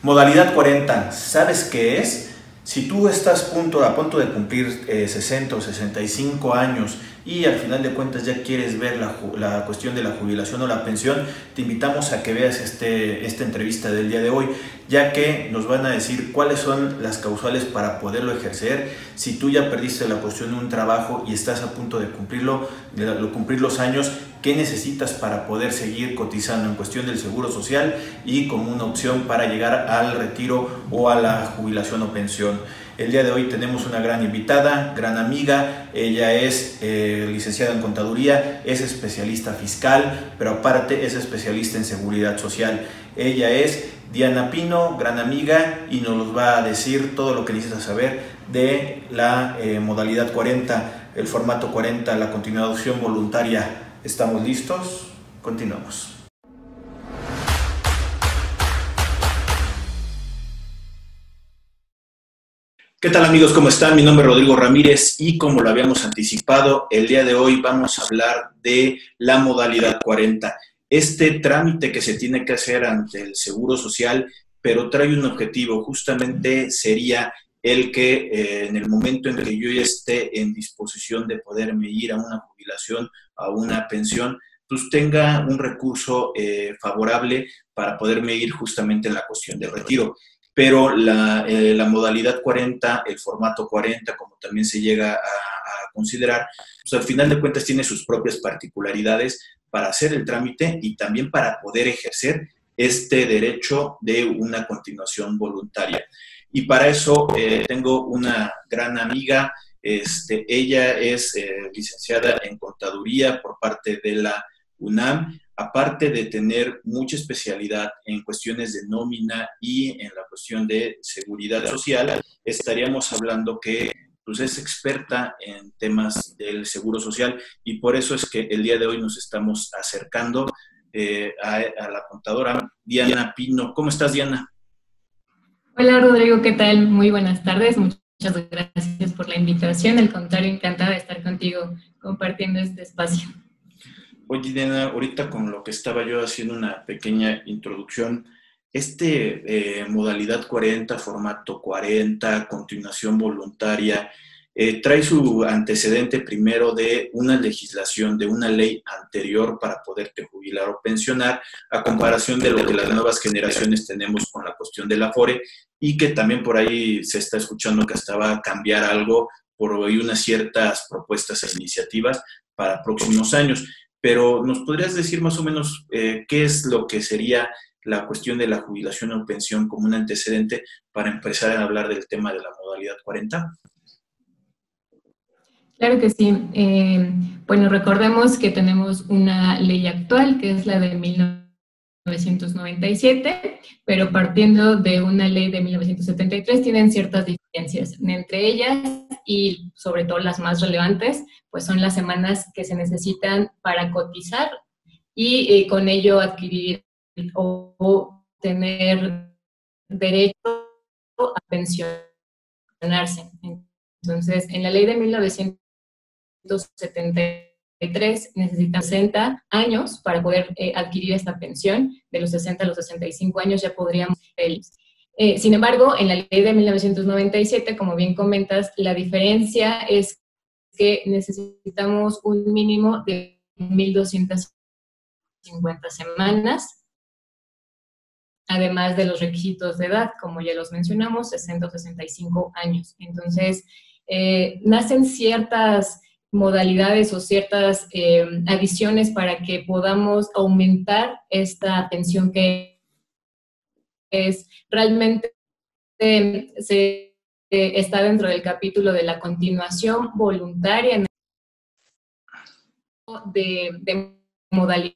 Modalidad 40, ¿sabes qué es? Si tú estás punto, a punto de cumplir 60 eh, o 65 años y al final de cuentas ya quieres ver la, la, cuestión de la jubilación o la pensión, te invitamos a que veas este, esta entrevista del día de hoy, ya que nos van a decir cuáles son las causales para poderlo ejercer. Si tú ya perdiste la cuestión de un trabajo y estás a punto de cumplirlo, de cumplir los años, qué necesitas para poder seguir cotizando en cuestión del seguro social y como una opción para llegar al retiro o a la jubilación o pensión. El día de hoy tenemos una gran invitada, gran amiga, ella es eh, licenciada en contaduría, es especialista fiscal, pero aparte es especialista en seguridad social. Ella es Diana Pino, gran amiga, y nos va a decir todo lo que necesitas saber de la eh, modalidad 40, el formato 40, la continuación voluntaria ¿Estamos listos? Continuamos. ¿Qué tal amigos? ¿Cómo están? Mi nombre es Rodrigo Ramírez y como lo habíamos anticipado, el día de hoy vamos a hablar de la modalidad 40. Este trámite que se tiene que hacer ante el Seguro Social, pero trae un objetivo, justamente sería el que eh, en el momento en que yo esté en disposición de poderme ir a una jubilación, a una pensión, pues tenga un recurso eh, favorable para poderme ir justamente en la cuestión de retiro. Pero la, eh, modalidad 40, el formato 40, como también se llega a, a considerar, pues al final de cuentas tiene sus propias particularidades para hacer el trámite y también para poder ejercer este derecho de una continuación voluntaria. Y para eso eh, tengo una gran amiga, este, ella es eh, licenciada en contaduría por parte de la UNAM, aparte de tener mucha especialidad en cuestiones de nómina y en la cuestión de seguridad social, estaríamos hablando que pues, es experta en temas del seguro social y por eso es que el día de hoy nos estamos acercando eh, a, a la contadora Diana Pino. ¿Cómo estás, Diana? Hola Rodrigo, ¿qué tal? Muy buenas tardes. Muchas gracias por la invitación. Al contrario, encantada de estar contigo compartiendo este espacio. Oye, Diana, ahorita con lo que estaba yo haciendo una pequeña introducción, este eh, modalidad 40, formato 40, continuación voluntaria, eh, trae su antecedente primero de una legislación, de una ley anterior para poderte jubilar o pensionar, a comparación de lo que las nuevas generaciones tenemos con la cuestión del Afore, y que también por ahí se está escuchando que hasta va a cambiar algo por hoy unas ciertas propuestas e iniciativas para próximos años. Pero ¿nos podrías decir más o menos eh, qué es lo que sería la cuestión de la jubilación o pensión como un antecedente para empezar a hablar del tema de la modalidad 40? Claro que sí. Eh, bueno, recordemos que tenemos una ley actual, que es la de 1997, pero partiendo de una ley de 1973 tienen ciertas diferencias. Entre ellas, y sobre todo las más relevantes, pues son las semanas que se necesitan para cotizar y eh, con ello adquirir o tener derecho a pensionarse. Entonces, en la ley de 1997, 1973 necesitan 60 años para poder eh, adquirir esta pensión. De los 60 a los 65 años ya podríamos eh, sin embargo, en la ley de 1997, como bien comentas, la diferencia es que necesitamos un mínimo de 1.250 semanas, además de los requisitos de edad, como ya los mencionamos, 60 o 65 años. Entonces, eh, nacen ciertas modalidades o ciertas eh, adiciones para que podamos aumentar esta pensión que es realmente se, está dentro del capítulo de la continuación voluntaria de, de modalidades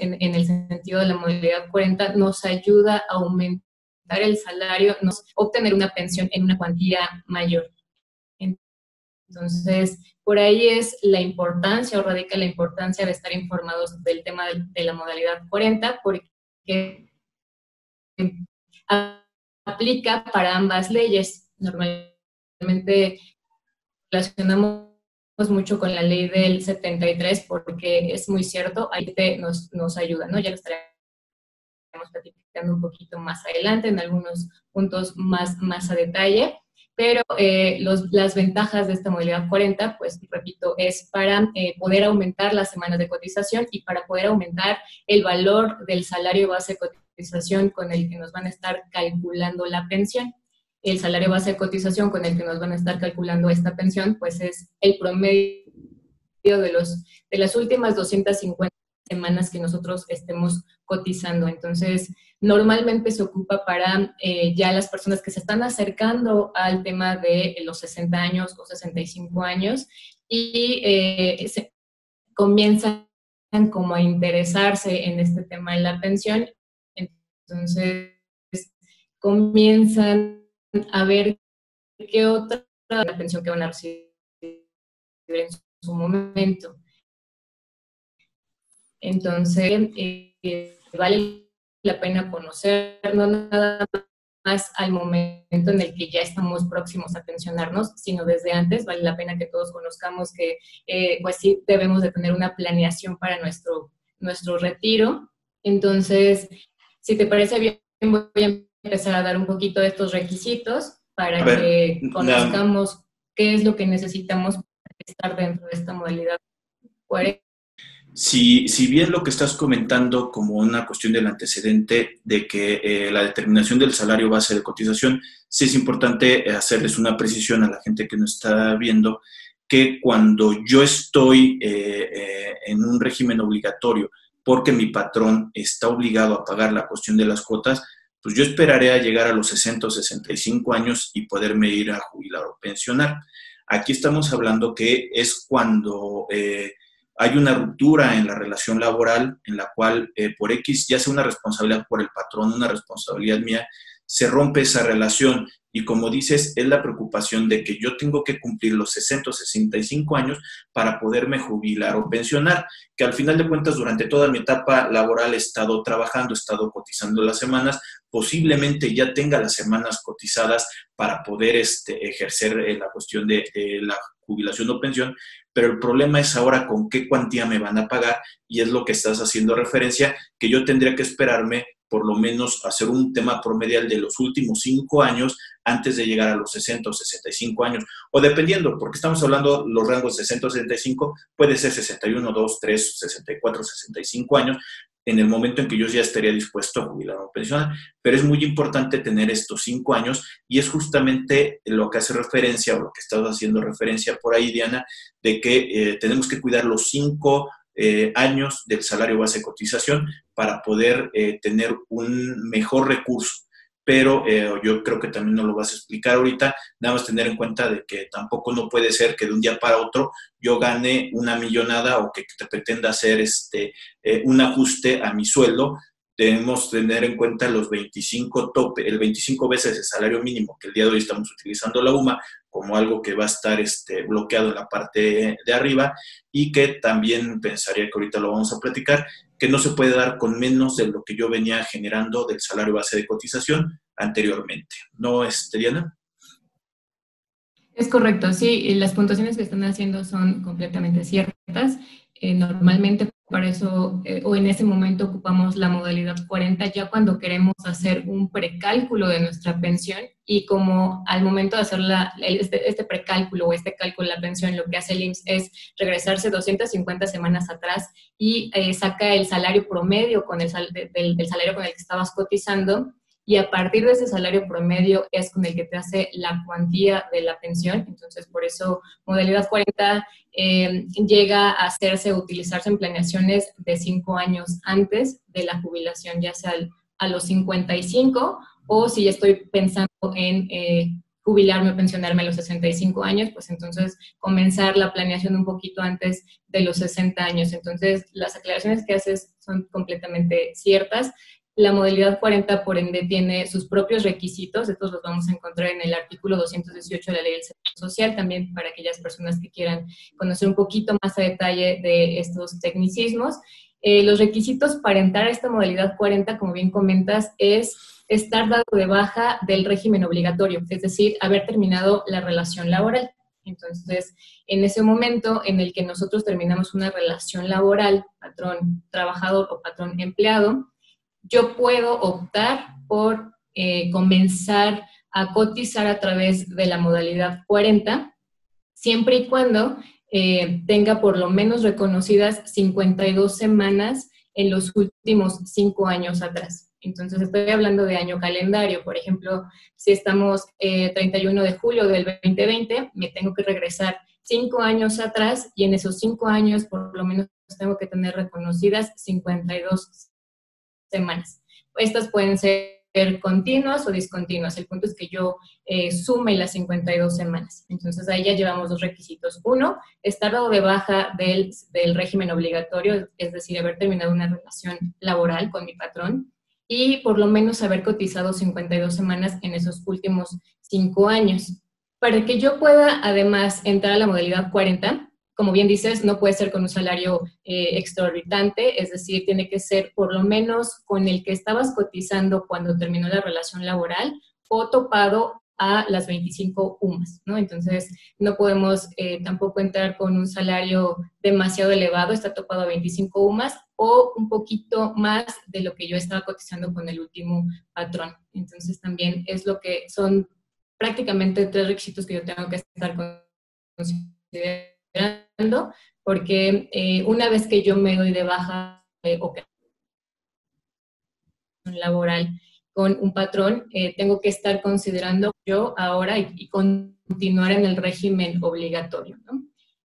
en, el sentido de la modalidad 40 nos ayuda a aumentar el salario, nos obtener una pensión en una cuantía mayor. Entonces, por ahí es la importancia o radica la importancia de estar informados del tema de, la modalidad 40, porque aplica para ambas leyes. Normalmente relacionamos mucho con la ley del 73 porque es muy cierto, ahí te nos, nos ayuda, ¿no? Ya lo estaremos platicando un poquito más adelante en algunos puntos más, más a detalle. Pero eh, las ventajas de esta modalidad 40, pues repito, es para eh, poder aumentar las semanas de cotización y para poder aumentar el valor del salario base de cotización con el que nos van a estar calculando la pensión. El salario base de cotización con el que nos van a estar calculando esta pensión, pues es el promedio de, los, de las últimas 250 semanas que nosotros estemos cotizando. Entonces, normalmente se ocupa para eh, ya las personas que se están acercando al tema de los 60 años o 65 años y eh, se comienzan como a interesarse en este tema de la pensión. Entonces, comienzan a ver qué otra pensión que van a recibir en su momento. Entonces, eh, vale la pena conocernos nada más al momento en el que ya estamos próximos a pensionarnos, sino desde antes. Vale la pena que todos conozcamos que, eh, pues sí, debemos de tener una planeación para nuestro, nuestro retiro. Entonces, si te parece bien, voy a empezar a dar un poquito de estos requisitos para que conozcamos qué es lo que necesitamos para estar dentro de esta modalidad si, si, bien lo que estás comentando como una cuestión del antecedente de que eh, la determinación del salario base de cotización, sí es importante hacerles una precisión a la gente que nos está viendo, que cuando yo estoy eh, eh, en un régimen obligatorio porque mi patrón está obligado a pagar la cuestión de las cuotas, pues yo esperaré a llegar a los 60 o 65 años y poderme ir a jubilar o pensionar. Aquí estamos hablando que es cuando hay una ruptura en la relación laboral en la cual eh, por X, ya sea una responsabilidad por el patrón, una responsabilidad mía, se rompe esa relación. Y como dices, es la preocupación de que yo tengo que cumplir los 60 o 65 años para poderme jubilar o pensionar, que al final de cuentas durante toda mi etapa laboral he estado trabajando, he estado cotizando las semanas, posiblemente ya tenga las semanas cotizadas para poder este, ejercer eh, la cuestión de, de la jubilación o pensión, pero el problema es ahora con qué cuantía me van a pagar y es lo que estás haciendo referencia, que yo tendría que esperarme por lo menos hacer un tema promedial de los últimos cinco años antes de llegar a los 60 o 65 años, o dependiendo, porque estamos hablando los rangos 60 o 65, puede ser 61, 2, 3, 64, 65 años, en el momento en que yo ya estaría dispuesto a jubilar o pensionar. Pero es muy importante tener estos cinco años y es justamente lo que hace referencia o lo que estás haciendo referencia por ahí, Diana, de que eh, tenemos que cuidar los cinco eh, años del salario base de cotización para poder eh, tener un mejor recurso pero eh, yo creo que también nos lo vas a explicar ahorita, nada más tener en cuenta de que tampoco no puede ser que de un día para otro yo gane una millonada o que te pretenda hacer este, eh, un ajuste a mi sueldo. Debemos tener en cuenta los 25 tope, el 25 veces el salario mínimo, que el día de hoy estamos utilizando la UMA como algo que va a estar este, bloqueado en la parte de arriba y que también pensaría que ahorita lo vamos a platicar, que no se puede dar con menos de lo que yo venía generando del salario base de cotización anteriormente. ¿No, es Diana? Es correcto, sí, las puntuaciones que están haciendo son completamente ciertas. Eh, normalmente para eso, eh, o en ese momento ocupamos la modalidad 40 ya cuando queremos hacer un precálculo de nuestra pensión y como al momento de hacer este, este, precálculo o este cálculo de la pensión, lo que hace el IMSS es regresarse 250 semanas atrás y eh, saca el salario promedio con el del salario con el que estabas cotizando y a partir de ese salario promedio es con el que te hace la cuantía de la pensión. Entonces, por eso modalidad 40 eh, llega a hacerse, utilizarse en planeaciones de cinco años antes de la jubilación, ya sea a los 55 o si estoy pensando en eh, jubilarme o pensionarme a los 65 años, pues entonces comenzar la planeación un poquito antes de los 60 años. Entonces, las aclaraciones que haces son completamente ciertas. La modalidad 40, por ende, tiene sus propios requisitos. Estos los vamos a encontrar en el artículo 218 de la Ley del Seguro Social, también para aquellas personas que quieran conocer un poquito más a detalle de estos tecnicismos. Eh, los requisitos para entrar a esta modalidad 40, como bien comentas, es estar dado de baja del régimen obligatorio, es decir, haber terminado la relación laboral. Entonces, en ese momento en el que nosotros terminamos una relación laboral, patrón trabajador o patrón empleado, yo puedo optar por eh, comenzar a cotizar a través de la modalidad 40, siempre y cuando eh, tenga por lo menos reconocidas 52 semanas en los últimos cinco años atrás. Entonces, estoy hablando de año calendario. Por ejemplo, si estamos 31 eh, de julio del 2020, me tengo que regresar cinco años atrás y en esos cinco años por lo menos tengo que tener reconocidas 52 semanas. Estas pueden ser continuas o discontinuas. El punto es que yo eh, sume las 52 semanas. Entonces ahí ya llevamos dos requisitos. Uno, estar dado de baja del, del régimen obligatorio, es decir, haber terminado una relación laboral con mi patrón y por lo menos haber cotizado 52 semanas en esos últimos cinco años. Para que yo pueda además entrar a la modalidad 40, como bien dices, no puede ser con un salario eh, exorbitante, es decir, tiene que ser por lo menos con el que estabas cotizando cuando terminó la relación laboral o topado a las 25 UMAS, ¿no? Entonces, no podemos eh, tampoco entrar con un salario demasiado elevado, está topado a 25 UMAS o un poquito más de lo que yo estaba cotizando con el último patrón. Entonces, también es lo que son prácticamente tres requisitos que yo tengo que estar considerando, porque eh, una vez que yo me doy de baja eh, o laboral con un patrón, eh, tengo que estar considerando yo ahora y, continuar en el régimen obligatorio.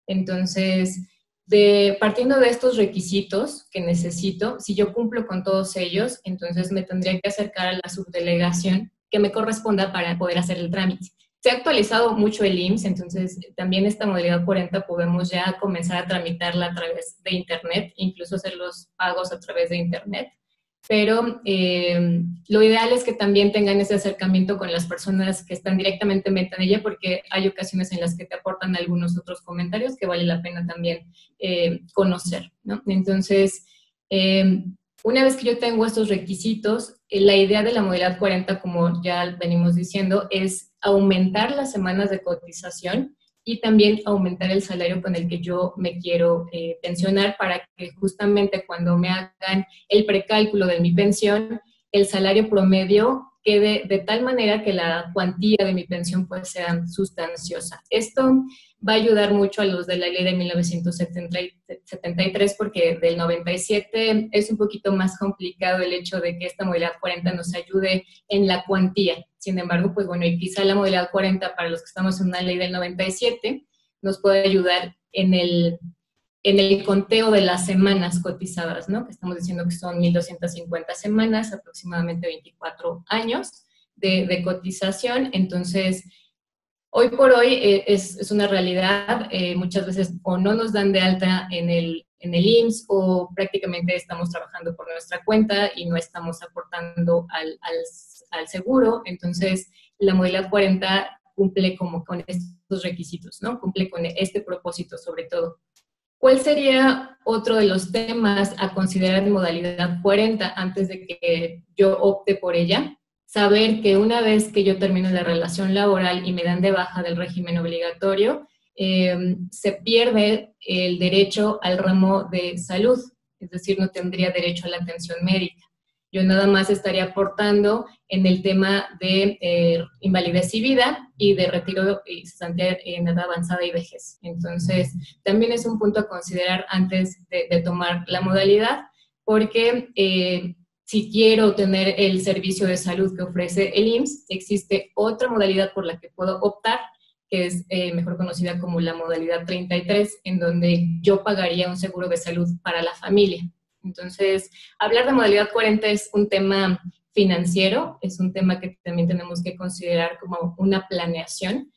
Entonces, de, partiendo de estos requisitos que necesito, si yo cumplo con todos ellos, entonces me tendría que acercar a la subdelegación que me corresponda para poder hacer el trámite. Se ha actualizado mucho el IMSS, entonces también esta modalidad 40 podemos ya comenzar a tramitarla a través de Internet, incluso hacer los pagos a través de Internet pero eh, lo ideal es que también tengan ese acercamiento con las personas que están directamente en ella, porque hay ocasiones en las que te aportan algunos otros comentarios que vale la pena también eh, conocer, ¿no? Entonces, eh, una vez que yo tengo estos requisitos, la idea de la modalidad 40, como ya venimos diciendo, es aumentar las semanas de cotización y también aumentar el salario con el que yo me quiero eh, pensionar para que justamente cuando me hagan el precálculo de mi pensión, el salario promedio quede de tal manera que la cuantía de mi pensión pues sea sustanciosa. Esto va a ayudar mucho a los de la ley de 1973 porque del 97 es un poquito más complicado el hecho de que esta modalidad 40 nos ayude en la cuantía. Sin embargo, pues bueno, y quizá la modalidad 40 para los que estamos en una ley del 97 nos puede ayudar en el, en el conteo de las semanas cotizadas, ¿no? Que estamos diciendo que son 1.250 semanas, aproximadamente 24 años de, cotización. Entonces, Hoy por hoy eh, es, una realidad, eh, muchas veces o no nos dan de alta en el, en el IMSS o prácticamente estamos trabajando por nuestra cuenta y no estamos aportando al, seguro. Entonces, la modalidad 40 cumple como con estos requisitos, ¿no? Cumple con este propósito sobre todo. ¿Cuál sería otro de los temas a considerar en modalidad 40 antes de que yo opte por ella? saber que una vez que yo termino la relación laboral y me dan de baja del régimen obligatorio, eh, se pierde el derecho al ramo de salud, es decir, no tendría derecho a la atención médica. Yo nada más estaría aportando en el tema de eh, invalidez y vida y de retiro y cesantía en edad avanzada y vejez. Entonces, también es un punto a considerar antes de, tomar la modalidad, porque eh, si quiero tener el servicio de salud que ofrece el IMSS, existe otra modalidad por la que puedo optar, que es eh, mejor conocida como la modalidad 33, en donde yo pagaría un seguro de salud para la familia. Entonces, hablar de modalidad 40 es un tema financiero, es un tema que también tenemos que considerar como una planeación,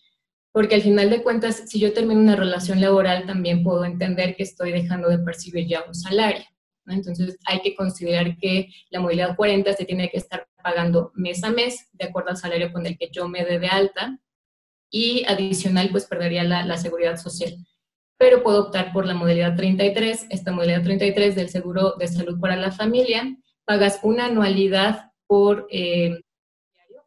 porque al final de cuentas, si yo termino una relación laboral, también puedo entender que estoy dejando de percibir ya un salario. Entonces hay que considerar que la modalidad 40 se tiene que estar pagando mes a mes de acuerdo al salario con el que yo me dé de alta y adicional pues perdería la, seguridad social. Pero puedo optar por la modalidad 33, esta modalidad 33 del seguro de salud para la familia, pagas una anualidad por, eh,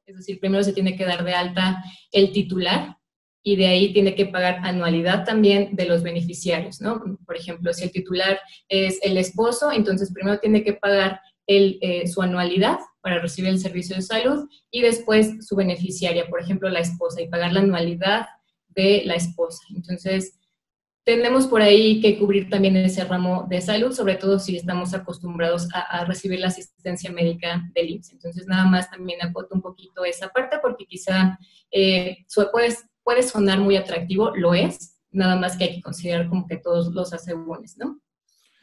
es decir, primero se tiene que dar de alta el titular, y de ahí tiene que pagar anualidad también de los beneficiarios, ¿no? Por ejemplo, si el titular es el esposo, entonces primero tiene que pagar el, eh, su anualidad para recibir el servicio de salud y después su beneficiaria, por ejemplo, la esposa, y pagar la anualidad de la esposa. Entonces, tenemos por ahí que cubrir también ese ramo de salud, sobre todo si estamos acostumbrados a, recibir la asistencia médica del IMSS. Entonces, nada más también aporto un poquito esa parte porque quizá eh, puede, puede sonar muy atractivo, lo es, nada más que hay que considerar como que todos los asegúnes, ¿no?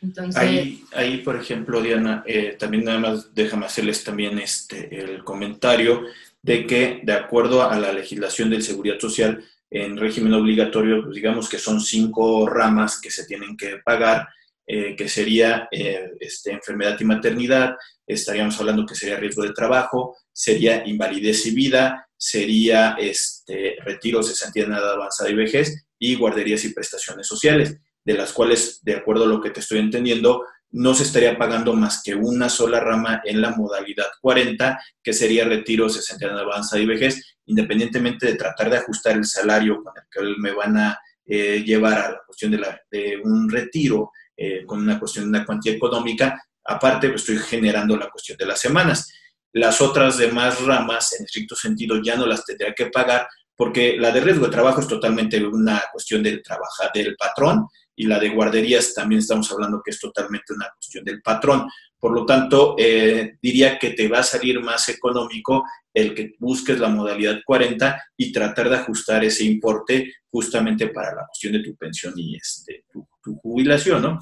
Entonces... Ahí, ahí, por ejemplo, Diana, eh, también nada más déjame hacerles también este, el comentario de que, de acuerdo a la legislación del Seguridad Social, en régimen obligatorio, pues digamos que son cinco ramas que se tienen que pagar, eh, que sería eh, este, enfermedad y maternidad, estaríamos hablando que sería riesgo de trabajo, sería invalidez y vida, sería este, retiro, cesantía de edad avanzada y vejez, y guarderías y prestaciones sociales, de las cuales, de acuerdo a lo que te estoy entendiendo, no se estaría pagando más que una sola rama en la modalidad 40, que sería retiro, cesantía de avanzada y vejez, independientemente de tratar de ajustar el salario con el que me van a eh, llevar a la cuestión de, un retiro, eh, con una cuestión de una cuantía económica, aparte pues, estoy generando la cuestión de las semanas. Las otras demás ramas, en estricto sentido, ya no las tendría que pagar porque la de riesgo de trabajo es totalmente una cuestión del, trabajo, del patrón y la de guarderías también estamos hablando que es totalmente una cuestión del patrón. Por lo tanto, eh, diría que te va a salir más económico el que busques la modalidad 40 y tratar de ajustar ese importe justamente para la cuestión de tu pensión y este, tu, jubilación, ¿no?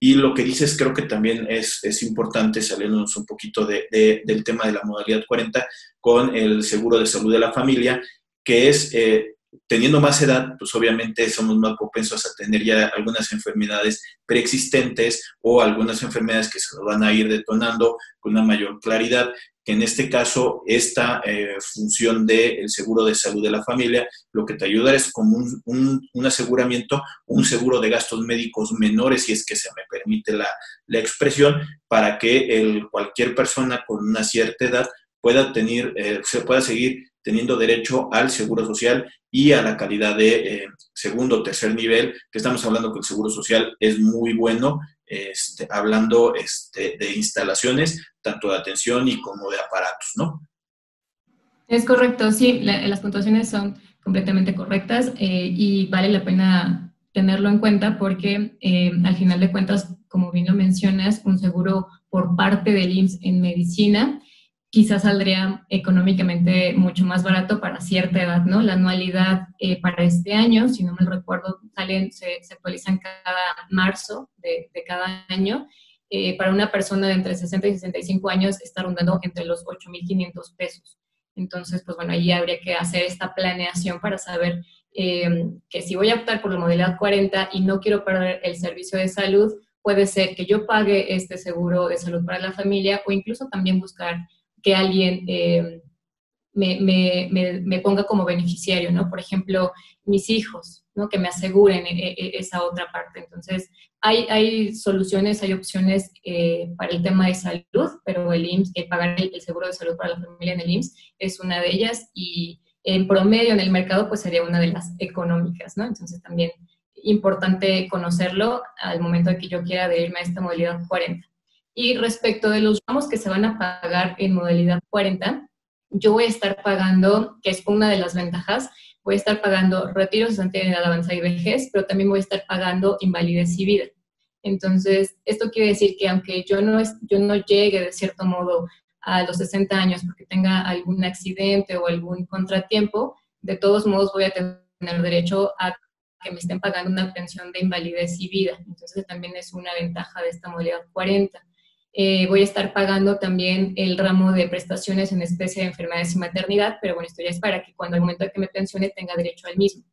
Y lo que dices creo que también es, es importante salirnos un poquito de, del tema de la modalidad 40 con el seguro de salud de la familia, que es eh, teniendo más edad, pues obviamente somos más propensos a tener ya algunas enfermedades preexistentes o algunas enfermedades que se nos van a ir detonando con una mayor claridad, que en este caso esta eh, función del seguro de salud de la familia lo que te ayuda es como un, un, aseguramiento, un seguro de gastos médicos menores, si es que se me permite la, la expresión, para que el, cualquier persona con una cierta edad pueda tener, eh, se pueda seguir teniendo derecho al seguro social y a la calidad de eh, segundo o tercer nivel, que estamos hablando que el seguro social es muy bueno, este, hablando este, de instalaciones, tanto de atención y como de aparatos, ¿no? Es correcto, sí, las puntuaciones son completamente correctas eh, y vale la pena tenerlo en cuenta porque eh, al final de cuentas, como bien lo mencionas, un seguro por parte del IMSS en medicina quizás saldría económicamente mucho más barato para cierta edad, ¿no? La anualidad eh, para este año, si no me recuerdo, salen, se, actualizan cada marzo de, cada año. Eh, para una persona de entre 60 y 65 años está rondando entre los 8.500 pesos. Entonces, pues bueno, ahí habría que hacer esta planeación para saber eh, que si voy a optar por la modalidad 40 y no quiero perder el servicio de salud, puede ser que yo pague este seguro de salud para la familia o incluso también buscar que alguien eh, me, ponga como beneficiario, ¿no? Por ejemplo, mis hijos, ¿no? Que me aseguren eh, eh, esa otra parte. Entonces, hay, hay soluciones, hay opciones para el tema de salud, pero el IMSS, pagar el, seguro de salud para la familia en el IMSS es una de ellas y en promedio en el mercado pues sería una de las económicas, ¿no? Entonces también importante conocerlo al momento de que yo quiera adherirme a esta modalidad 40. Y respecto de los ramos que se van a pagar en modalidad 40, yo voy a estar pagando, que es una de las ventajas, voy a estar pagando retiros de edad avanzada y vejez, pero también voy a estar pagando invalidez y vida. Entonces, esto quiere decir que aunque yo no, yo no llegue de cierto modo a los 60 años porque tenga algún accidente o algún contratiempo, de todos modos voy a tener derecho a que me estén pagando una pensión de invalidez y vida. Entonces, también es una ventaja de esta modalidad 40. Eh, voy a estar pagando también el ramo de prestaciones en especie de enfermedades y maternidad, pero bueno, esto ya es para que cuando al momento de que me pensione tenga derecho al mismo.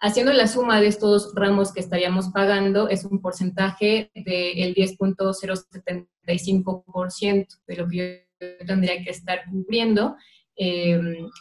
Haciendo la suma de estos ramos que estaríamos pagando, es un porcentaje del 10.075% de lo que yo tendría que estar cubriendo eh,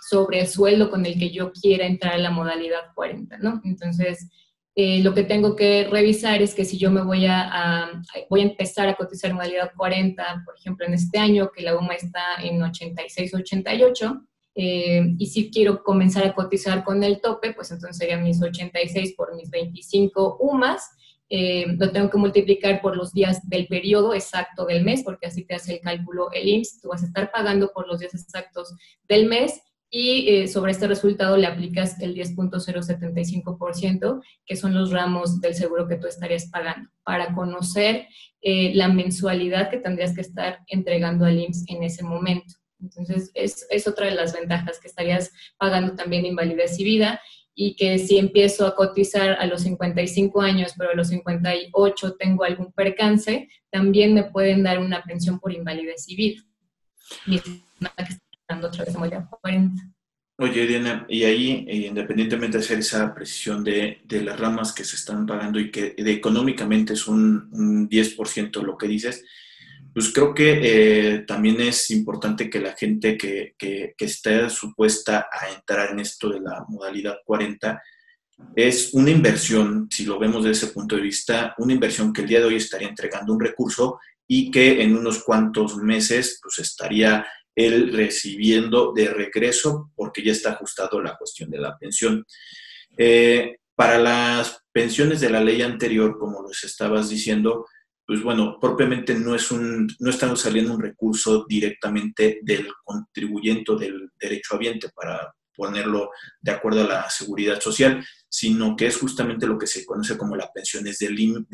sobre el sueldo con el que yo quiera entrar a la modalidad 40, ¿no? Entonces, eh, lo que tengo que revisar es que si yo me voy a, voy a empezar a cotizar en modalidad 40, por ejemplo, en este año, que la UMA está en 86, 88, eh, y si quiero comenzar a cotizar con el tope, pues entonces serían mis 86 por mis 25 UMAS, eh, lo tengo que multiplicar por los días del periodo exacto del mes, porque así te hace el cálculo el IMSS, tú vas a estar pagando por los días exactos del mes y eh, sobre este resultado le aplicas el 10.075%, que son los ramos del seguro que tú estarías pagando, para conocer eh, la mensualidad que tendrías que estar entregando al IMSS en ese momento. Entonces, es, es otra de las ventajas que estarías pagando también invalidez y vida y que si empiezo a cotizar a los 55 años, pero a los 58 tengo algún percance, también me pueden dar una pensión por invalidez y vida. Oye, Diana, y ahí, eh, independientemente de hacer esa precisión de, de, las ramas que se están pagando y que económicamente es un, un 10% lo que dices, pues creo que eh, también es importante que la gente que, que, que, esté supuesta a entrar en esto de la modalidad 40 es una inversión, si lo vemos desde ese punto de vista, una inversión que el día de hoy estaría entregando un recurso y que en unos cuantos meses pues estaría él recibiendo de regreso porque ya está ajustado la cuestión de la pensión. Eh, para las pensiones de la ley anterior, como les estabas diciendo, pues bueno, propiamente no, es un, no estamos saliendo un recurso directamente del contribuyente del derecho habiente para ponerlo de acuerdo a la seguridad social, sino que es justamente lo que se conoce como las pensiones del,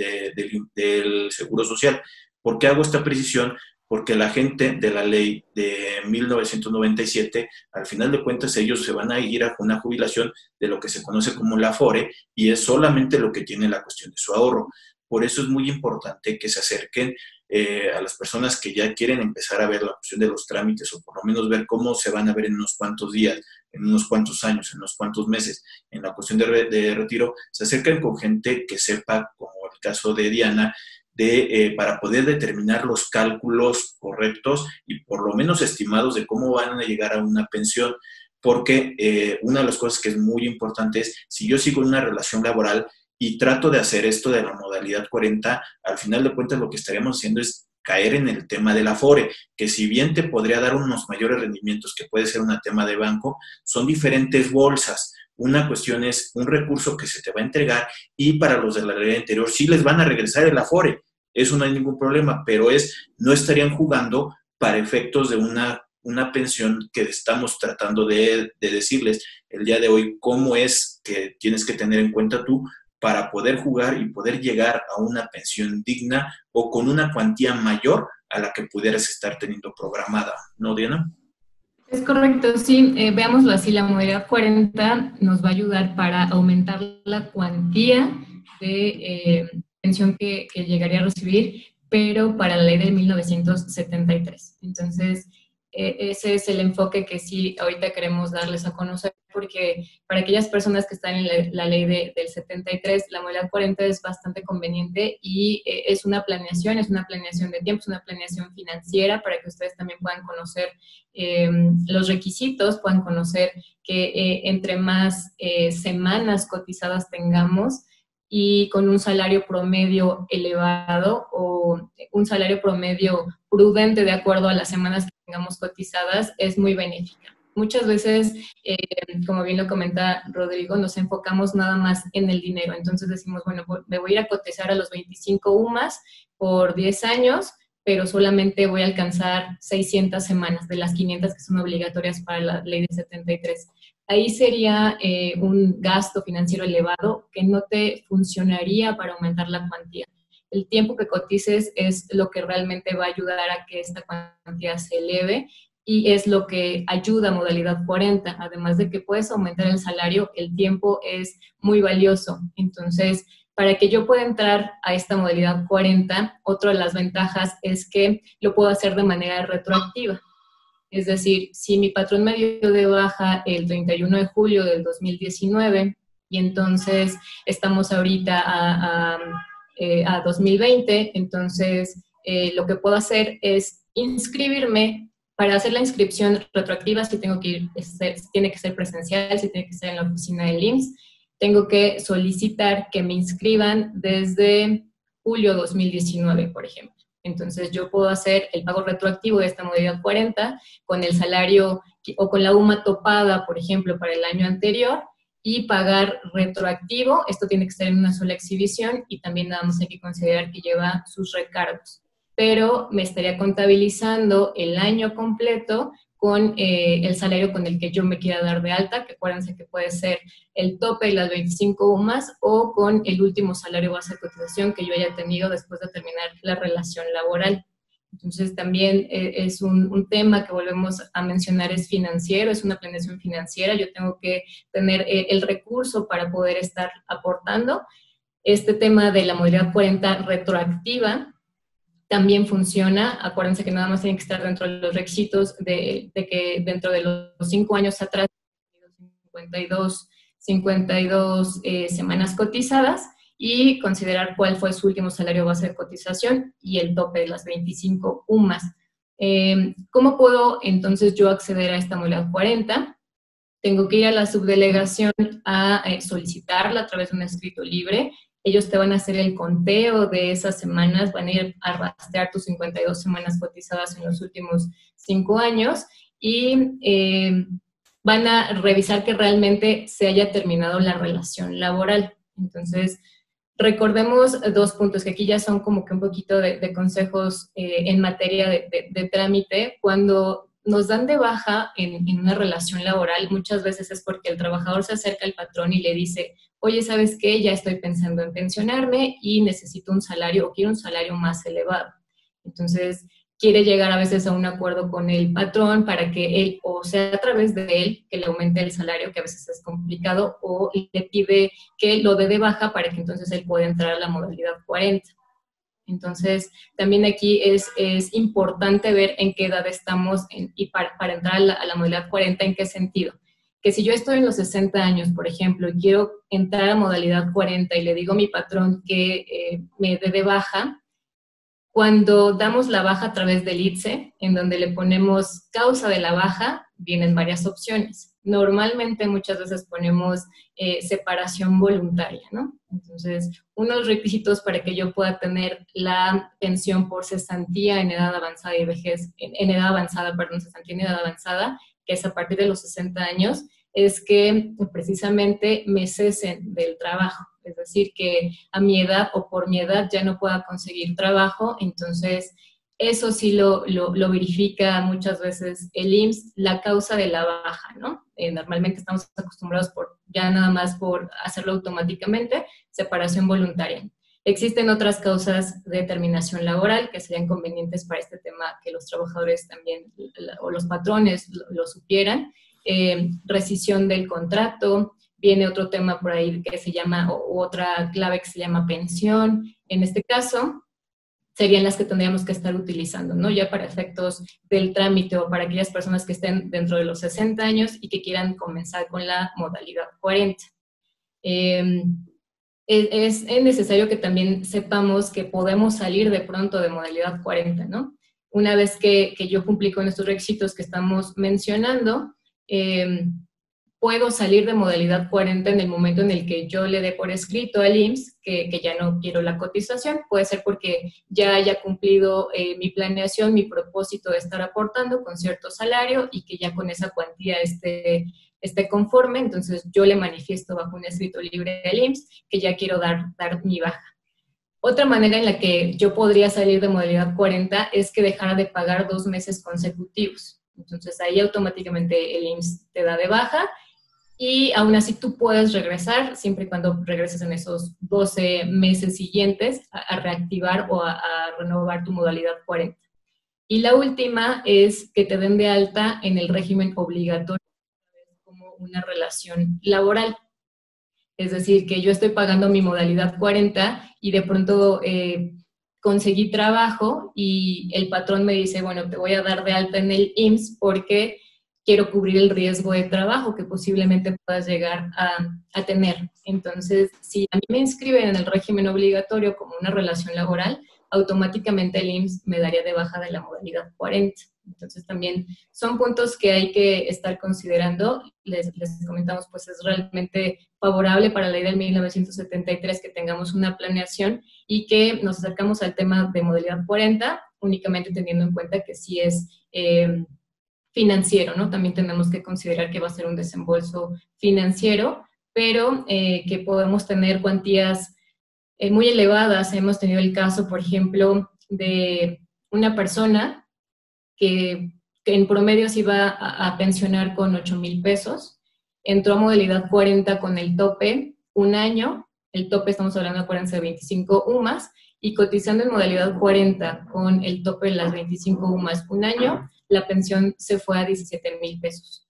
del Seguro Social. ¿Por qué hago esta precisión? Porque la gente de la ley de 1997, al final de cuentas, ellos se van a ir a una jubilación de lo que se conoce como la FORE y es solamente lo que tiene la cuestión de su ahorro. Por eso es muy importante que se acerquen eh, a las personas que ya quieren empezar a ver la cuestión de los trámites o por lo menos ver cómo se van a ver en unos cuantos días, en unos cuantos años, en unos cuantos meses en la cuestión de retiro, se acerquen con gente que sepa, como el caso de Diana, de, eh, para poder determinar los cálculos correctos y por lo menos estimados de cómo van a llegar a una pensión porque eh, una de las cosas que es muy importante es, si yo sigo una relación laboral, y trato de hacer esto de la modalidad 40, al final de cuentas lo que estaríamos haciendo es caer en el tema del afore, que si bien te podría dar unos mayores rendimientos, que puede ser un tema de banco, son diferentes bolsas. Una cuestión es un recurso que se te va a entregar y para los de la ley anterior sí les van a regresar el afore. Eso no hay ningún problema, pero es, no estarían jugando para efectos de una, una pensión que estamos tratando de, de decirles el día de hoy, cómo es que tienes que tener en cuenta tú para poder jugar y poder llegar a una pensión digna o con una cuantía mayor a la que pudieras estar teniendo programada, ¿no, Diana? Es correcto, sí, eh, veámoslo así, la modalidad 40 nos va a ayudar para aumentar la cuantía de eh, pensión que, que, llegaría a recibir, pero para la ley de 1973. Entonces, e, ese es el enfoque que sí ahorita queremos darles a conocer, porque para aquellas personas que están en la, ley del 73, la modalidad 40 es bastante conveniente y eh, es una planeación, es una planeación de tiempo, es una planeación financiera para que ustedes también puedan conocer em, los requisitos, puedan conocer que eh, entre más eh, semanas cotizadas tengamos, y con un salario promedio elevado o un salario promedio prudente de acuerdo a las semanas que tengamos cotizadas es muy benéfica. Muchas veces, eh, como bien lo comenta Rodrigo, nos enfocamos nada más en el dinero. Entonces decimos, bueno, me voy a ir a cotizar a los 25 UMAS por 10 años, pero solamente voy a alcanzar 600 semanas de las 500 que son obligatorias para la ley de 73 ahí sería eh, un gasto financiero elevado que no te funcionaría para aumentar la cuantía. El tiempo que cotices es lo que realmente va a ayudar a que esta cuantía se eleve y es lo que ayuda a modalidad 40. Además de que puedes aumentar el salario, el tiempo es muy valioso. Entonces, para que yo pueda entrar a esta modalidad 40, otra de las ventajas es que lo puedo hacer de manera retroactiva. Es decir, si mi patrón me dio de baja el 31 de julio del 2019 y entonces estamos ahorita a, 2020, eh, entonces eh, lo que puedo hacer es inscribirme para hacer la inscripción retroactiva, si tengo que ir, tiene que ser presencial, si tiene que ser en la oficina del IMSS, tengo que solicitar que me inscriban desde julio 2019, por ejemplo. Entonces yo puedo hacer el pago retroactivo de esta modalidad 40 con el salario o con la UMA topada, por ejemplo, para el año anterior y pagar retroactivo. Esto tiene que estar en una sola exhibición y también nada más hay que considerar que lleva sus recargos. Pero me estaría contabilizando el año completo con eh, el salario con el que yo me quiera dar de alta, que acuérdense que puede ser el tope y las 25 UMAS, o con el último salario base de cotización que yo haya tenido después de terminar la relación laboral. Entonces también eh, es un, tema que volvemos a mencionar, es financiero, es una planeación financiera, yo tengo que tener eh, el recurso para poder estar aportando. Este tema de la modalidad 40 retroactiva también funciona, acuérdense que nada más tiene que estar dentro de los requisitos de, que dentro de los cinco años atrás, 52, 52 eh, semanas cotizadas, y considerar cuál fue su último salario base de cotización y el tope de las 25 UMAS. Eh, ¿Cómo puedo entonces yo acceder a esta modalidad 40? Tengo que ir a la subdelegación a eh, solicitarla a través de un escrito libre. Ellos te van a hacer el conteo de esas semanas, van a ir a rastrear tus 52 semanas cotizadas en los últimos cinco años y eh, van a revisar que realmente se haya terminado la relación laboral. Entonces, Recordemos dos puntos que aquí ya son como que un poquito de, consejos eh, en materia de, trámite. Cuando nos dan de baja en, una relación laboral, muchas veces es porque el trabajador se acerca al patrón y le dice, oye, ¿sabes qué? Ya estoy pensando en pensionarme y necesito un salario o quiero un salario más elevado. Entonces, quiere llegar a veces a un acuerdo con el patrón para que él, o sea, a través de él, que le aumente el salario, que a veces es complicado, o le pide que lo dé de baja para que entonces él pueda entrar a la modalidad 40. Entonces, también aquí es, es importante ver en qué edad estamos y para, entrar a la, modalidad 40, en qué sentido. Que si yo estoy en los 60 años, por ejemplo, y quiero entrar a modalidad 40 y le digo a mi patrón que eh, me dé de baja, cuando damos la baja a través del ITSE, en donde le ponemos causa de la baja, vienen varias opciones. Normalmente muchas veces ponemos eh, separación voluntaria, ¿no? Entonces, unos requisitos para que yo pueda tener la pensión por cesantía en edad avanzada y vejez, en, edad avanzada, perdón, cesantía en edad avanzada, que es a partir de los 60 años, es que precisamente me cesen del trabajo es decir, que a mi edad o por mi edad ya no pueda conseguir trabajo, entonces eso sí lo, verifica muchas veces el IMSS, la causa de la baja, ¿no? Eh, normalmente estamos acostumbrados por ya nada más por hacerlo automáticamente, separación voluntaria. Existen otras causas de terminación laboral que serían convenientes para este tema que los trabajadores también o los patrones lo, supieran. Eh, rescisión del contrato, Viene otro tema por ahí que se llama, o otra clave que se llama pensión. En este caso, serían las que tendríamos que estar utilizando, ¿no? Ya para efectos del trámite o para aquellas personas que estén dentro de los 60 años y que quieran comenzar con la modalidad 40. Em, es, necesario que también sepamos que podemos salir de pronto de modalidad 40, ¿no? Una vez que, que yo cumplí con estos requisitos que estamos mencionando, eh, puedo salir de modalidad 40 en el momento en el que yo le dé por escrito al IMSS que, que ya no quiero la cotización. Puede ser porque ya haya cumplido eh, mi planeación, mi propósito de estar aportando con cierto salario y que ya con esa cuantía esté, esté conforme. Entonces yo le manifiesto bajo un escrito libre al IMSS que ya quiero dar, dar mi baja. Otra manera en la que yo podría salir de modalidad 40 es que dejara de pagar dos meses consecutivos. Entonces ahí automáticamente el IMSS te da de baja y aún así tú puedes regresar, siempre y cuando regreses en esos 12 meses siguientes, a, reactivar o a, renovar tu modalidad 40. Y la última es que te den de alta en el régimen obligatorio como una relación laboral. Es decir, que yo estoy pagando mi modalidad 40 y de pronto eh, conseguí trabajo y el patrón me dice, bueno, te voy a dar de alta en el IMSS porque quiero cubrir el riesgo de trabajo que posiblemente puedas llegar a, tener. Entonces, si a mí me inscriben en el régimen obligatorio como una relación laboral, automáticamente el IMSS me daría de baja de la modalidad 40. Entonces también son puntos que hay que estar considerando. Les, les, comentamos, pues es realmente favorable para la ley del 1973 que tengamos una planeación y que nos acercamos al tema de modalidad 40, únicamente teniendo en cuenta que sí es... Eh, financiero, ¿no? También tenemos que considerar que va a ser un desembolso financiero pero eh, que podemos tener cuantías eh, muy elevadas. Hemos tenido el caso, por ejemplo, de una persona que, en promedio se iba a, pensionar con 8 mil pesos, entró a modalidad 40 con el tope un año, el tope estamos hablando de 40 de 25 UMAS, y cotizando en modalidad 40 con el tope de las 25 UMAS un año, la pensión se fue a 17 mil pesos.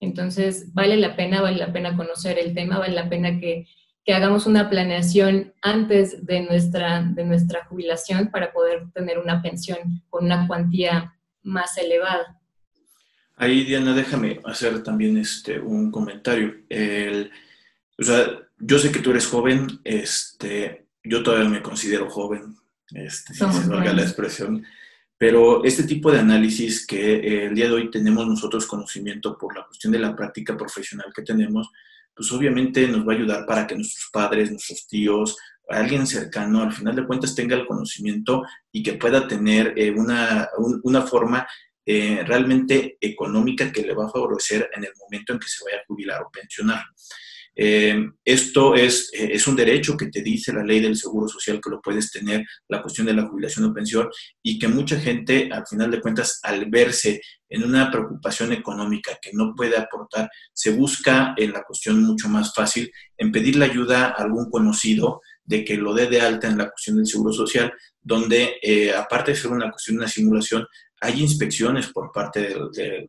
Entonces, vale la pena, vale la pena conocer el tema, vale la pena que, que hagamos una planeación antes de nuestra, de nuestra jubilación para poder tener una pensión con una cuantía más elevada. Ahí, Diana, déjame hacer también este, un comentario. El, o sea, yo sé que tú eres joven, este, yo todavía me considero joven, este, si se valga la expresión, pero este tipo de análisis que eh, el día de hoy tenemos nosotros conocimiento por la cuestión de la práctica profesional que tenemos, pues obviamente nos va a ayudar para que nuestros padres, nuestros tíos, alguien cercano, al final de cuentas tenga el conocimiento y que pueda tener eh, una, una, forma eh, realmente económica que le va a favorecer en el momento en que se vaya a jubilar o pensionar. Eh, esto es, eh, es un derecho que te dice la ley del Seguro Social que lo puedes tener, la cuestión de la jubilación o pensión, y que mucha gente, al final de cuentas, al verse en una preocupación económica que no puede aportar, se busca en la cuestión mucho más fácil, en pedir la ayuda a algún conocido de que lo dé de alta en la cuestión del Seguro Social, donde eh, aparte de ser una cuestión de una simulación, hay inspecciones por parte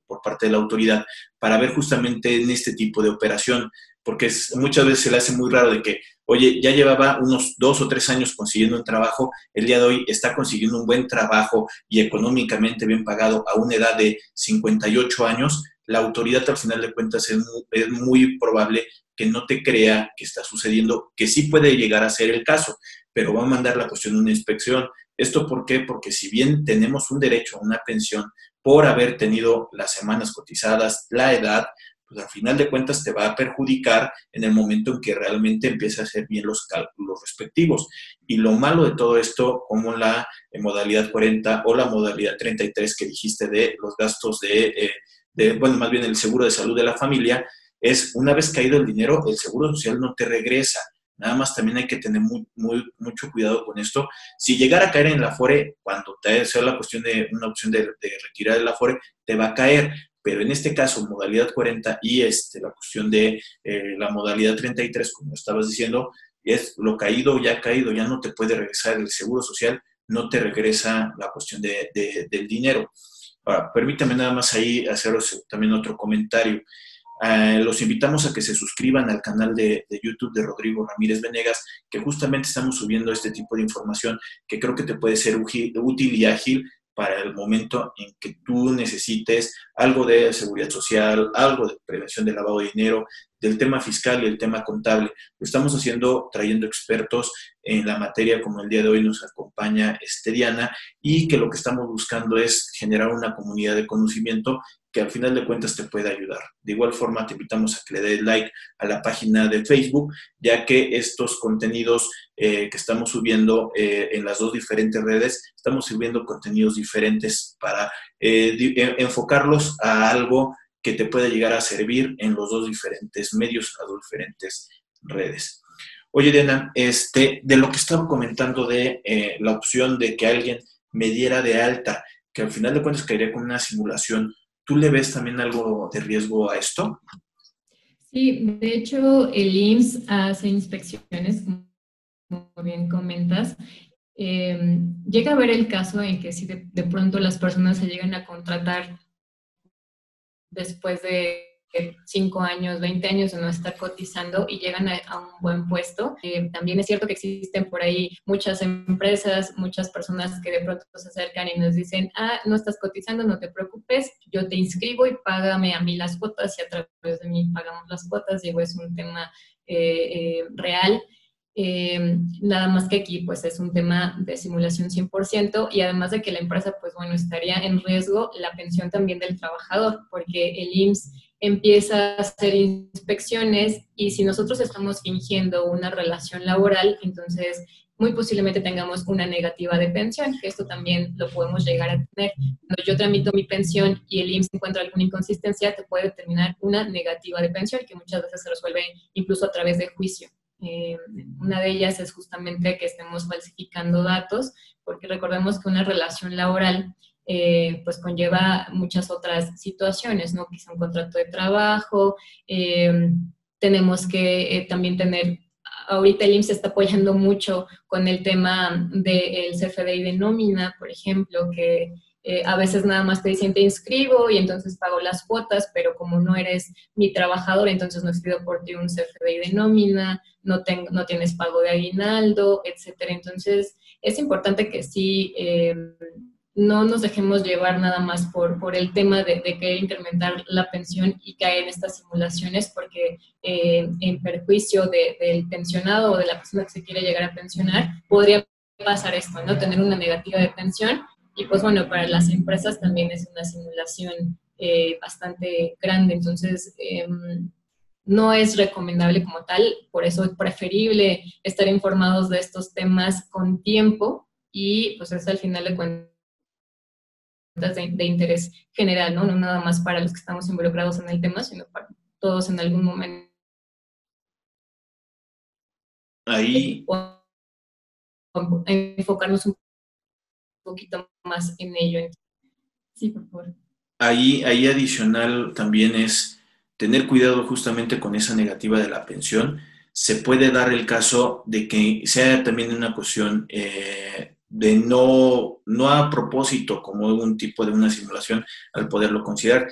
por parte de la autoridad para ver justamente en este tipo de operación porque muchas veces se le hace muy raro de que, oye, ya llevaba unos dos o tres años consiguiendo un trabajo, el día de hoy está consiguiendo un buen trabajo y económicamente bien pagado a una edad de 58 años, la autoridad al final de cuentas es muy, probable que no te crea que está sucediendo, que sí puede llegar a ser el caso, pero va a mandar la cuestión de una inspección. ¿Esto por qué? Porque si bien tenemos un derecho a una pensión por haber tenido las semanas cotizadas, la edad, pues al final de cuentas te va a perjudicar en el momento en que realmente empiece a hacer bien los cálculos respectivos. Y lo malo de todo esto, como la eh, modalidad 40 o la modalidad 33 que dijiste de los gastos eh, de, bueno, más bien el seguro de salud de la familia, es una vez caído el dinero, el seguro social no te regresa. Nada más también hay que tener muy, muy, mucho cuidado con esto. Si llegara a caer en la FORE, cuando te sea la cuestión de una opción de, de retirar el FORE, te va a caer pero en este caso, modalidad 40 y este, la cuestión de eh, la modalidad 33, como estabas diciendo, es lo caído, ya caído, ya no te puede regresar el seguro social, no te regresa la cuestión de, del dinero. Ahora, permítame nada más ahí haceros también otro comentario. Eh, los invitamos a que se suscriban al canal de, de, YouTube de Rodrigo Ramírez Venegas, que justamente estamos subiendo este tipo de información que creo que te puede ser útil y ágil para el momento en que tú necesites algo de seguridad social, algo de prevención del lavado de dinero, del tema fiscal y el tema contable. Lo estamos haciendo trayendo expertos en la materia, como el día de hoy nos acompaña Diana, y que lo que estamos buscando es generar una comunidad de conocimiento que al final de cuentas te puede ayudar. De igual forma, te invitamos a que le des like a la página de Facebook, ya que estos contenidos eh, que estamos subiendo eh, en las dos diferentes redes, estamos subiendo contenidos diferentes para eh, enfocarlos a algo que te pueda llegar a servir en los dos diferentes medios, las dos diferentes redes. Oye, Diana, este, de lo que estaba comentando de la opción de que alguien me diera de alta, que al final de cuentas caería con una simulación, ¿Tú le ves también algo de riesgo a esto? Sí, de hecho, el IMSS hace inspecciones, como bien comentas. Em, llega a ver el caso en que si de, pronto las personas se llegan a contratar después de 5 años, 20 años de no estar cotizando y llegan a, un buen puesto. Eh, también es cierto que existen por ahí muchas empresas, muchas personas que de pronto se acercan y nos dicen, ah, no estás cotizando, no te preocupes, yo te inscribo y págame a mí las cuotas y a través de mí pagamos las cuotas. Digo, es un tema eh, eh, real. nada más que aquí pues es un tema de simulación 100% y además de que la empresa pues bueno estaría en riesgo la pensión también del trabajador porque el IMSS empieza a hacer inspecciones y si nosotros estamos fingiendo una relación laboral, entonces muy posiblemente tengamos una negativa de pensión, que esto también lo podemos llegar a tener. Cuando yo tramito mi pensión y el IMSS encuentra alguna inconsistencia, te puede determinar una negativa de pensión, que muchas veces se resuelve incluso a través de juicio. Eh, una de ellas es justamente que estemos falsificando datos, porque recordemos que una relación laboral eh, pues conlleva muchas otras situaciones, ¿no? Quizá un contrato de trabajo, eh, tenemos que también tener ahorita el IMSS está apoyando mucho con el tema del CFDI de nómina, por ejemplo, que eh, a veces nada más te dicen te inscribo y entonces pago las cuotas, pero como no eres mi trabajador, entonces no pido por ti un CFDI de nómina, no, no tienes pago de aguinaldo, etcétera. Entonces es importante que sí eh, no nos dejemos llevar nada más por, por el tema de, querer incrementar la pensión y caer en estas simulaciones, porque eh, en perjuicio del pensionado o de la persona que se quiere llegar a pensionar, podría pasar esto, ¿no? Tener una negativa de pensión. Y pues bueno, para las empresas también es una simulación eh, bastante grande. Entonces, em, no es recomendable como tal, por eso es preferible estar informados de estos temas con tiempo y pues es al final de cuentas de, interés general, ¿no? No nada más para los que estamos involucrados en el tema, sino para todos en algún momento. Ahí. Enfocarnos un poquito más en ello. Sí, por favor. Ahí, ahí adicional también es tener cuidado justamente con esa negativa de la pensión. Se puede dar el caso de que sea también una cuestión eh, de no, no a propósito como un tipo de una simulación al poderlo considerar.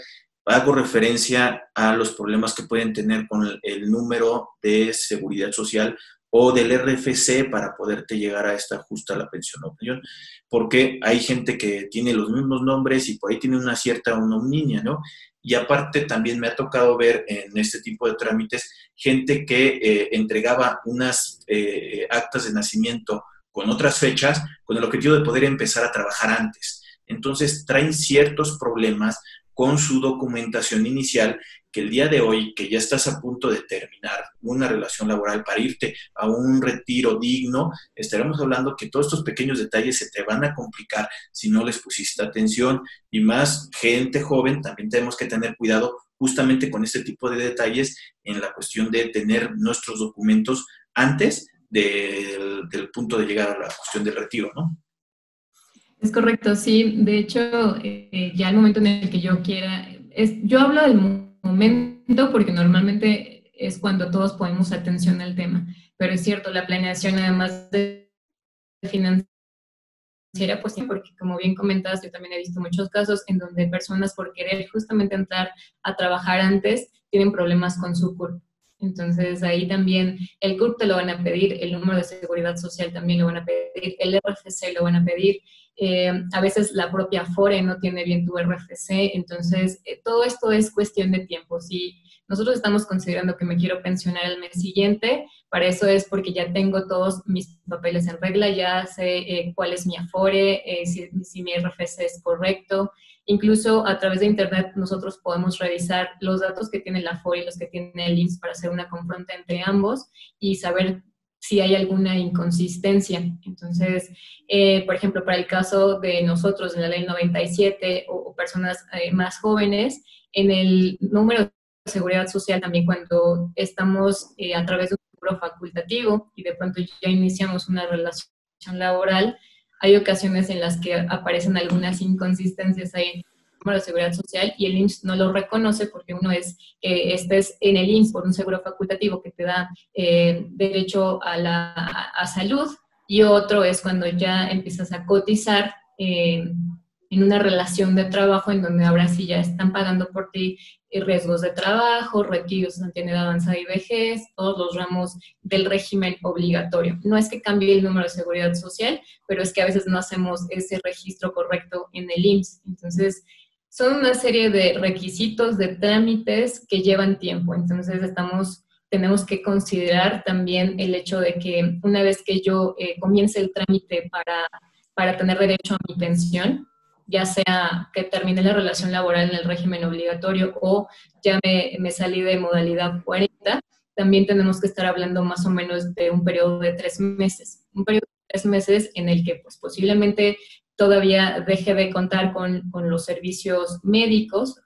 Hago referencia a los problemas que pueden tener con el, número de seguridad social o del RFC para poderte llegar a esta justa la pensión o pensión, porque hay gente que tiene los mismos nombres y por ahí tiene una cierta niña, ¿no? Y aparte también me ha tocado ver en este tipo de trámites gente que eh, entregaba unas eh, actas de nacimiento con otras fechas, con el objetivo de poder empezar a trabajar antes. Entonces traen ciertos problemas con su documentación inicial que el día de hoy, que ya estás a punto de terminar una relación laboral para irte a un retiro digno, estaremos hablando que todos estos pequeños detalles se te van a complicar si no les pusiste atención y más gente joven, también tenemos que tener cuidado justamente con este tipo de detalles en la cuestión de tener nuestros documentos antes del, punto de llegar a la cuestión del retiro, ¿no? Es correcto, sí. De hecho, eh, ya el momento en el que yo quiera, es, yo hablo del momento porque normalmente es cuando todos ponemos atención al tema, pero es cierto, la planeación además de financiera, pues sí, porque como bien comentas, yo también he visto muchos casos en donde personas por querer justamente entrar a trabajar antes tienen problemas con su CURP. Entonces ahí también el CURP te lo van a pedir, el número de seguridad social también lo van a pedir, el RFC lo van a pedir. Eh, a veces la propia FORE no tiene bien tu RFC, entonces eh, todo esto es cuestión de tiempo. Si nosotros estamos considerando que me quiero pensionar el mes siguiente, para eso es porque ya tengo todos mis papeles en regla, ya sé eh, cuál es mi Afore, si, si mi RFC es correcto, Incluso a través de Internet nosotros podemos revisar los datos que tiene la FOI y los que tiene el INSS para hacer una confronta entre ambos y saber si hay alguna inconsistencia. Entonces, eh, por ejemplo, para el caso de nosotros en la ley 97 o, personas eh, más jóvenes, en el número de seguridad social también cuando estamos eh, a través de un seguro facultativo y de pronto ya iniciamos una relación laboral, hay ocasiones en las que aparecen algunas inconsistencias ahí de seguridad social y el IMSS no lo reconoce porque uno es que estés en el IMSS por un seguro facultativo que te da eh, derecho a la a salud y otro es cuando ya empiezas a cotizar eh, en una relación de trabajo en donde ahora sí ya están pagando por ti eh, riesgos de trabajo, retiros de edad avanzada y vejez, todos los ramos del régimen obligatorio. No es que cambie el número de seguridad social, pero es que a veces no hacemos ese registro correcto en el IMSS. Entonces, son una serie de requisitos, de trámites que llevan tiempo. Entonces, estamos tenemos que considerar también el hecho de que una vez que yo eh, comience el trámite para, para tener derecho a mi pensión, ya sea que termine la relación laboral en el régimen obligatorio o ya me, salí de modalidad 40, también tenemos que estar hablando más o menos de un periodo de tres meses. Un periodo tres meses en el que pues posiblemente todavía deje de contar con, con, los servicios médicos.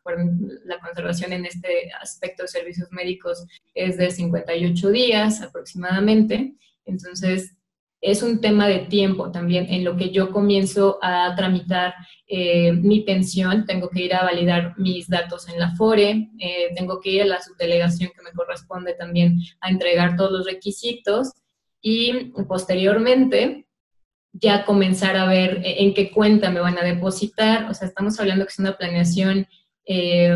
La conservación en este aspecto de servicios médicos es de 58 días aproximadamente. Entonces, es un tema de tiempo también en lo que yo comienzo a tramitar eh, mi pensión, tengo que ir a validar mis datos en la FORE, eh, tengo que ir a la subdelegación que me corresponde también a entregar todos los requisitos y posteriormente ya comenzar a ver en qué cuenta me van a depositar, o sea, estamos hablando que es una planeación eh,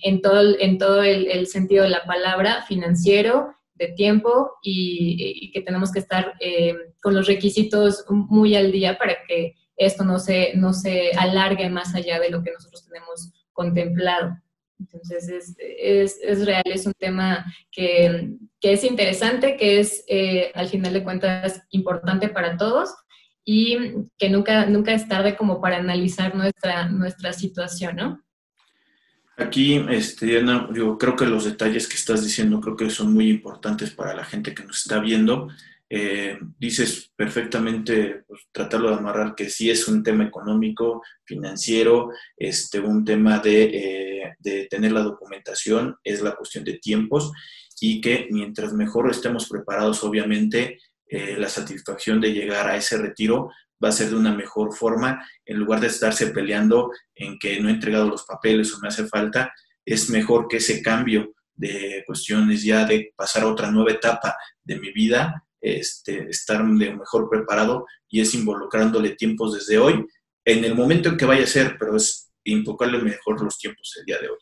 en todo, en todo el sentido de la palabra, financiero, de tiempo y, que tenemos que estar eh, con los requisitos muy al día para que esto no se, no se alargue más allá de lo que nosotros tenemos contemplado. Entonces, es, es, es real, es un tema que, que es interesante, que es eh, al final de cuentas importante para todos y que nunca, nunca es tarde como para analizar nuestra, nuestra situación, ¿no? Aquí, este, Diana, yo creo que los detalles que estás diciendo creo que son muy importantes para la gente que nos está viendo. Eh, dices perfectamente, pues, tratarlo de amarrar que sí es un tema económico, financiero, este, un tema de, eh, de tener la documentación, es la cuestión de tiempos y que mientras mejor estemos preparados, obviamente, eh, la satisfacción de llegar a ese retiro va a ser de una mejor forma, en lugar de estarse peleando en que no he entregado los papeles o me hace falta, es mejor que ese cambio de cuestiones ya de pasar a otra nueva etapa de mi vida, este, estar mejor preparado y es involucrándole tiempos desde hoy, en el momento en que vaya a ser, pero es invocarle mejor los tiempos el día de hoy.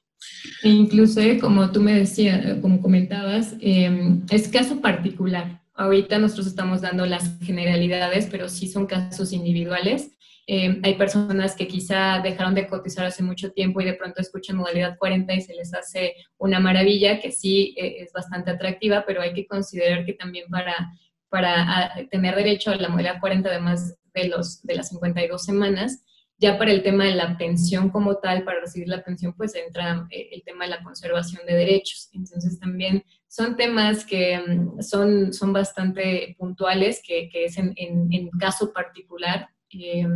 E incluso, como tú me decías, como comentabas, em, es caso particular. Ahorita nosotros estamos dando las generalidades, pero sí son casos individuales. Eh, hay personas que quizá dejaron de cotizar hace mucho tiempo y de pronto escuchan modalidad 40 y se les hace una maravilla, que sí eh, es bastante atractiva, pero hay que considerar que también para, para tener derecho a la modalidad 40, además de, los, de las 52 semanas, ya para el tema de la pensión como tal, para recibir la pensión, pues entra eh, el tema de la conservación de derechos. Entonces también son temas que mm, son, son bastante puntuales, que, que es en, en, caso particular. Eh,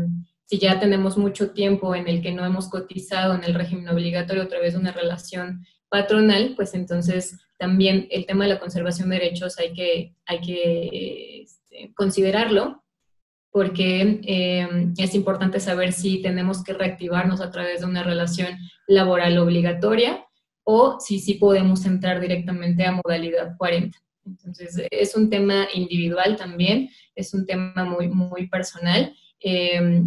si ya tenemos mucho tiempo en el que no hemos cotizado en el régimen obligatorio a través de una relación patronal, pues entonces también el tema de la conservación de derechos hay que, hay que este, considerarlo porque eh, es importante saber si tenemos que reactivarnos a través de una relación laboral obligatoria o si sí podemos entrar directamente a modalidad 40. Entonces, es un tema individual también, es un tema muy, muy personal. Eh,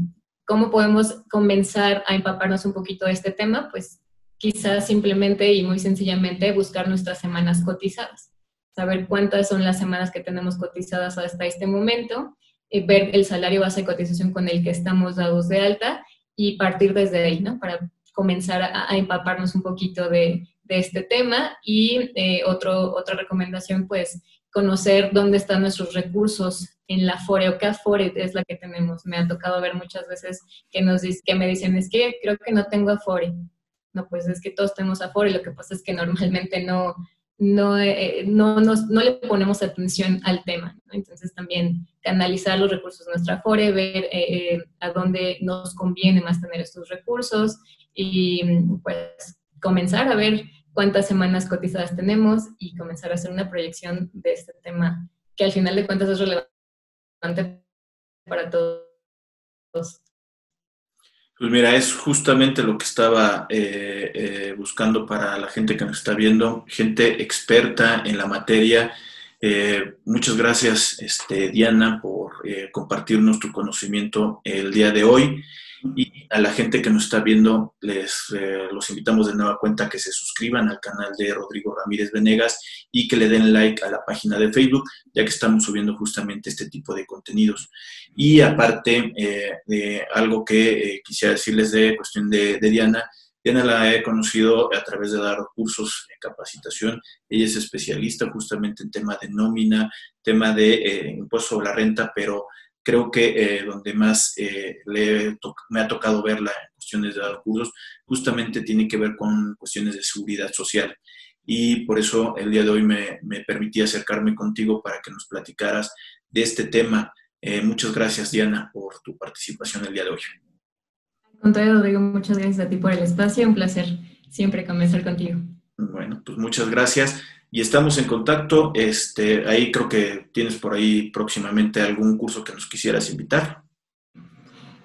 ¿Cómo podemos comenzar a empaparnos un poquito de este tema? Pues quizás simplemente y muy sencillamente buscar nuestras semanas cotizadas, saber cuántas son las semanas que tenemos cotizadas hasta este momento, eh, ver el salario base de cotización con el que estamos dados de alta y partir desde ahí, ¿no? Para comenzar a, empaparnos un poquito de, este tema. Y eh, otro, otra recomendación, pues, conocer dónde están nuestros recursos en la FORE o qué AFORE es la que tenemos. Me ha tocado ver muchas veces que, nos, que me dicen, es que creo que no tengo AFORE. No, pues es que todos tenemos AFORE, lo que pasa es que normalmente no, no, eh, no, nos, no le ponemos atención al tema. Entonces también canalizar los recursos de nuestra FORE, ver eh, a dónde nos conviene más tener estos recursos y pues comenzar a ver cuántas semanas cotizadas tenemos y comenzar a hacer una proyección de este tema que al final de cuentas es relevante para todos. Pues mira, es justamente lo que estaba eh, eh, buscando para la gente que nos está viendo, gente experta en la materia. Eh, muchas gracias, este, Diana, por compartirnos tu conocimiento el día de hoy. Y a la gente que nos está viendo, les eh, los invitamos de nueva cuenta que se suscriban al canal de Rodrigo Ramírez Venegas y que le den like a la página de Facebook, ya que estamos subiendo justamente este tipo de contenidos. Y aparte eh, de algo que eh, quisiera decirles de cuestión de, de Diana, Diana la he conocido a través de dar cursos de capacitación. Ella es especialista justamente en tema de nómina, tema de impuesto sobre la renta, pero creo que eh, donde más eh, me ha tocado verla en cuestiones de dar cursos, justamente tiene que ver con cuestiones de seguridad social. Y por eso el día de hoy me, me permití acercarme contigo para que nos platicaras de este tema Eh, muchas gracias, Diana, por tu participación el día de hoy. Al contrario, Rodrigo, muchas gracias a ti por el espacio. Un placer siempre conversar contigo. Bueno, pues muchas gracias y estamos en contacto. Este, ahí creo que tienes por ahí próximamente algún curso que nos quisieras invitar.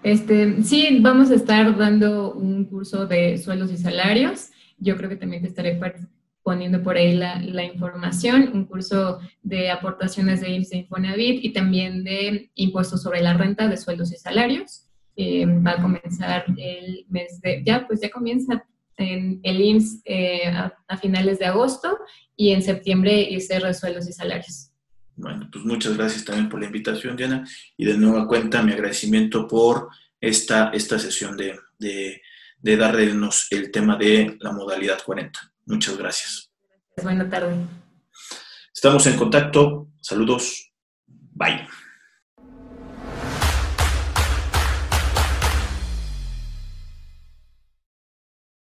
Este, sí, vamos a estar dando un curso de sueldos y salarios. Yo creo que también te estaré poniendo por ahí la, la información, un curso de aportaciones de IMSS e Infonavit y también de impuestos sobre la renta de sueldos y salarios. Eh, va a comenzar el mes de, ya pues ya comienza en el IMSS eh, a, finales de agosto y en septiembre ICR de sueldos y salarios. Bueno, pues muchas gracias también por la invitación, Diana, y de nueva cuenta mi agradecimiento por esta, esta sesión de, de, de darnos el tema de la modalidad 40. Muchas gracias. Buenas tardes. Estamos en contacto. Saludos. Bye.